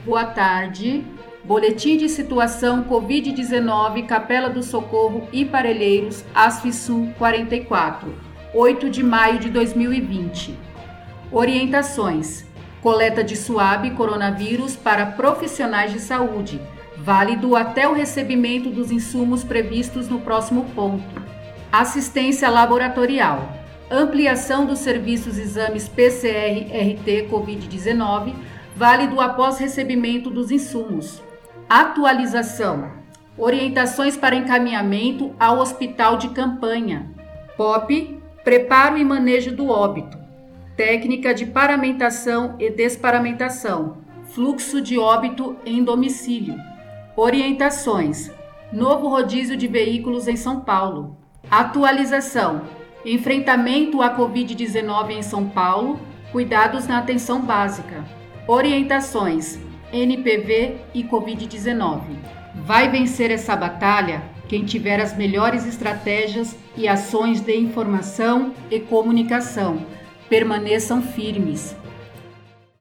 Boa tarde. Boletim de situação Covid-19, Capela do Socorro e Parelheiros, Asfisul 44, 8 de maio de 2020. Orientações: coleta de suave coronavírus para profissionais de saúde, válido até o recebimento dos insumos previstos no próximo ponto. Assistência laboratorial: ampliação dos serviços exames PCR-RT Covid-19, válido após recebimento dos insumos. Atualização: orientações para encaminhamento ao hospital de campanha. POP: preparo e manejo do óbito. Técnica de paramentação e desparamentação, fluxo de óbito em domicílio, orientações, novo rodízio de veículos em São Paulo, atualização, enfrentamento à Covid-19 em São Paulo, cuidados na atenção básica, orientações, NPV e Covid-19. Vai vencer essa batalha quem tiver as melhores estratégias e ações de informação e comunicação permaneçam firmes.